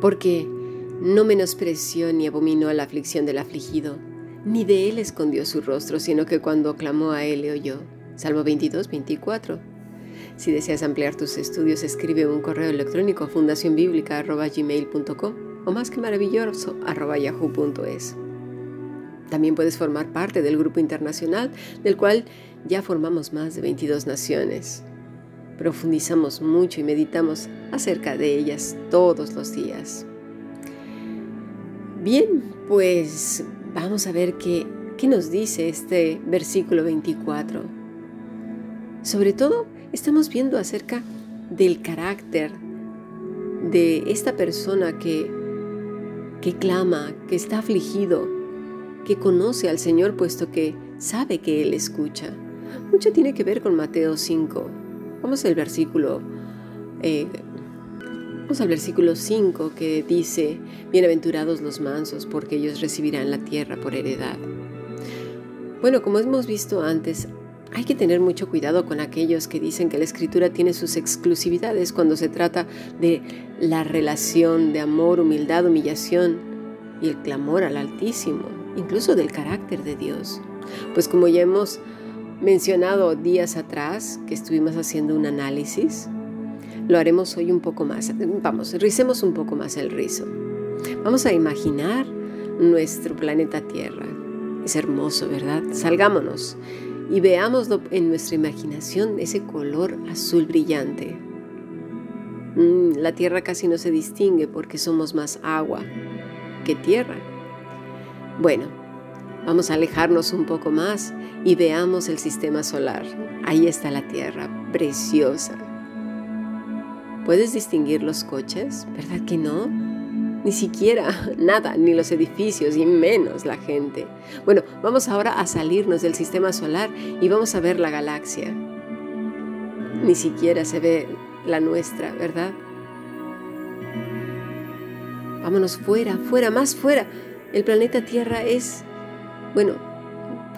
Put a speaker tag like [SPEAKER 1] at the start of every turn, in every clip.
[SPEAKER 1] Porque no menospreció ni abominó la aflicción del afligido, ni de él escondió su rostro, sino que cuando clamó a él le oyó. Salmo 22, 24. Si deseas ampliar tus estudios, escribe un correo electrónico a fundacionbiblica.gmail.com o más que maravilloso yahoo.es. También puedes formar parte del grupo internacional del cual ya formamos más de 22 naciones. Profundizamos mucho y meditamos acerca de ellas todos los días. Bien, pues vamos a ver qué, qué nos dice este versículo 24. Sobre todo, estamos viendo acerca del carácter de esta persona que, que clama, que está afligido, que conoce al Señor puesto que sabe que Él escucha. Mucho tiene que ver con Mateo 5. Vamos al versículo, eh, vamos al versículo 5 que dice, Bienaventurados los mansos, porque ellos recibirán la tierra por heredad. Bueno, como hemos visto antes, hay que tener mucho cuidado con aquellos que dicen que la escritura tiene sus exclusividades cuando se trata de la relación de amor, humildad, humillación y el clamor al Altísimo, incluso del carácter de Dios. Pues como ya hemos mencionado días atrás que estuvimos haciendo un análisis, lo haremos hoy un poco más. Vamos, ricemos un poco más el rizo. Vamos a imaginar nuestro planeta Tierra. Es hermoso, ¿verdad? Salgámonos y veamos en nuestra imaginación ese color azul brillante. Mm, la tierra casi no se distingue porque somos más agua que tierra. Bueno, vamos a alejarnos un poco más y veamos el sistema solar. Ahí está la tierra, preciosa. ¿Puedes distinguir los coches? ¿Verdad que no? Ni siquiera nada, ni los edificios, y menos la gente. Bueno, vamos ahora a salirnos del sistema solar y vamos a ver la galaxia. Ni siquiera se ve la nuestra, ¿verdad? Vámonos fuera, fuera, más fuera. El planeta Tierra es, bueno,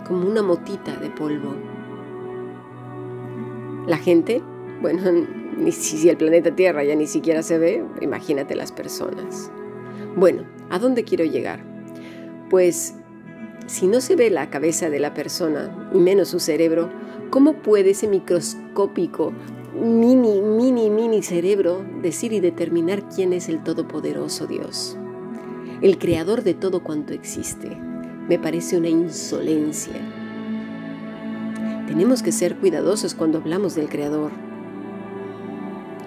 [SPEAKER 1] como una motita de polvo. La gente, bueno, ni si el planeta Tierra ya ni siquiera se ve, imagínate las personas. Bueno, ¿a dónde quiero llegar? Pues si no se ve la cabeza de la persona, y menos su cerebro, ¿cómo puede ese microscópico, mini, mini, mini cerebro decir y determinar quién es el Todopoderoso Dios? El creador de todo cuanto existe. Me parece una insolencia. Tenemos que ser cuidadosos cuando hablamos del creador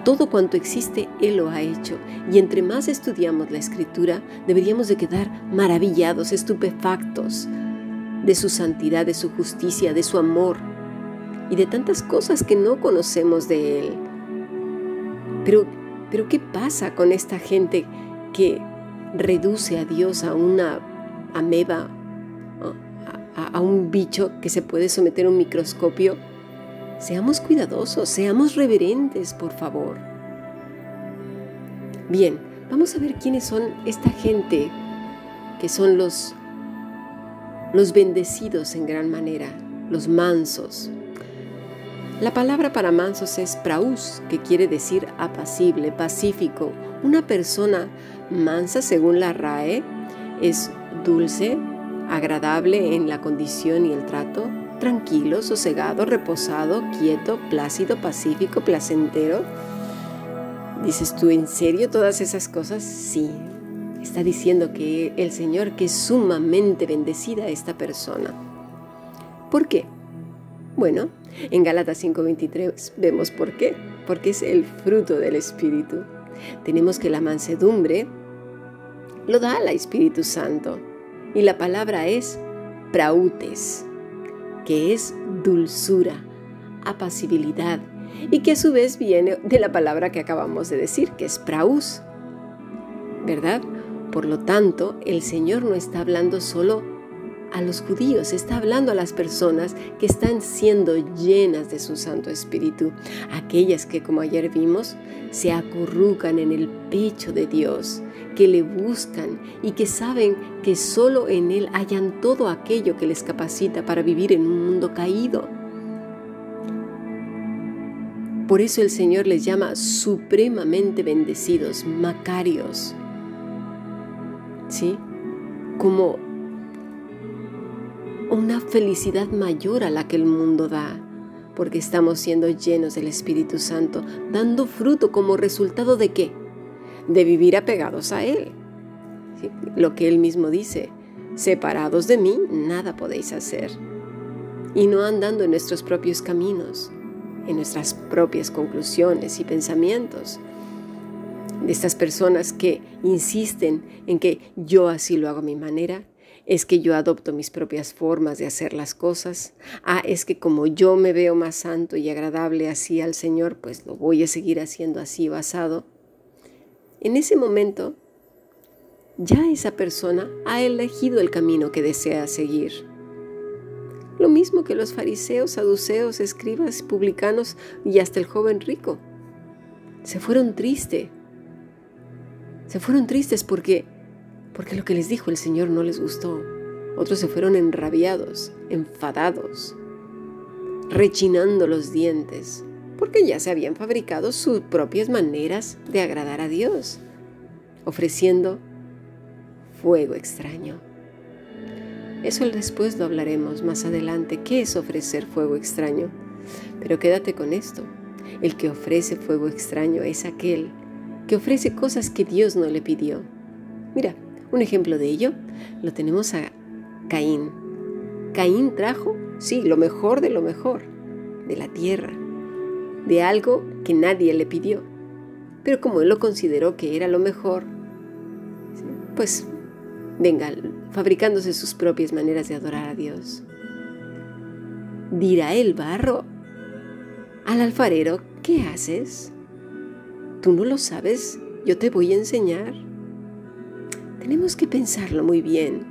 [SPEAKER 1] todo cuanto existe, Él lo ha hecho. Y entre más estudiamos la escritura, deberíamos de quedar maravillados, estupefactos de su santidad, de su justicia, de su amor y de tantas cosas que no conocemos de Él. Pero, pero ¿qué pasa con esta gente que reduce a Dios a una ameba, a, un bicho que se puede someter a un microscopio? Seamos cuidadosos, seamos reverentes, por favor. Bien, vamos a ver quiénes son esta gente que son los, los bendecidos en gran manera, los mansos. La palabra para mansos es praus, que quiere decir apacible, pacífico. Una persona mansa, según la RAE, es dulce, agradable en la condición y el trato, tranquilo, sosegado, reposado, quieto, plácido, pacífico, placentero. ¿Dices tú en serio todas esas cosas? Sí. Está diciendo que el Señor que es sumamente bendecida esta persona. ¿Por qué? Bueno, en Gálatas 5:23 vemos por qué. Porque es el fruto del Espíritu. Tenemos que la mansedumbre lo da al Espíritu Santo. Y la palabra es prautes que es dulzura, apacibilidad, y que a su vez viene de la palabra que acabamos de decir, que es praus, ¿verdad? Por lo tanto, el Señor no está hablando solo a los judíos, está hablando a las personas que están siendo llenas de su Santo Espíritu, aquellas que, como ayer vimos, se acurrucan en el pecho de Dios, que le buscan y que saben que solo en Él hayan todo aquello que les capacita para vivir en un mundo caído. Por eso el Señor les llama supremamente bendecidos, macarios. ¿sí? Como una felicidad mayor a la que el mundo da, porque estamos siendo llenos del Espíritu Santo, dando fruto como resultado de qué? De vivir apegados a Él. Lo que Él mismo dice, separados de mí, nada podéis hacer. Y no andando en nuestros propios caminos, en nuestras propias conclusiones y pensamientos. De estas personas que insisten en que yo así lo hago a mi manera, es que yo adopto mis propias formas de hacer las cosas. Ah, es que como yo me veo más santo y agradable así al Señor, pues lo voy a seguir haciendo así basado. En ese momento, ya esa persona ha elegido el camino que desea seguir. Lo mismo que los fariseos, saduceos, escribas, publicanos y hasta el joven rico. Se fueron tristes. Se fueron tristes porque porque lo que les dijo el Señor no les gustó. Otros se fueron enrabiados, enfadados, rechinando los dientes, porque ya se habían fabricado sus propias maneras de agradar a Dios, ofreciendo fuego extraño. Eso después lo hablaremos más adelante, qué es ofrecer fuego extraño. Pero quédate con esto. El que ofrece fuego extraño es aquel que ofrece cosas que Dios no le pidió. Mira, un ejemplo de ello lo tenemos a Caín. Caín trajo, sí, lo mejor de lo mejor, de la tierra, de algo que nadie le pidió. Pero como él lo consideró que era lo mejor, pues venga, fabricándose sus propias maneras de adorar a Dios. Dirá el barro al alfarero, ¿qué haces? ¿Tú no lo sabes? Yo te voy a enseñar. Tenemos que pensarlo muy bien,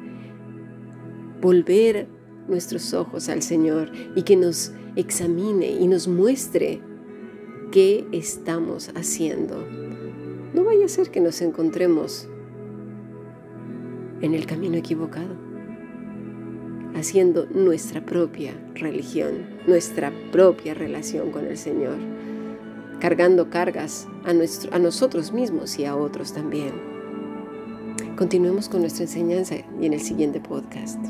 [SPEAKER 1] volver nuestros ojos al Señor y que nos examine y nos muestre qué estamos haciendo. No vaya a ser que nos encontremos en el camino equivocado, haciendo nuestra propia religión, nuestra propia relación con el Señor, cargando cargas a, nuestro, a nosotros mismos y a otros también. Continuemos con nuestra enseñanza y en el siguiente podcast.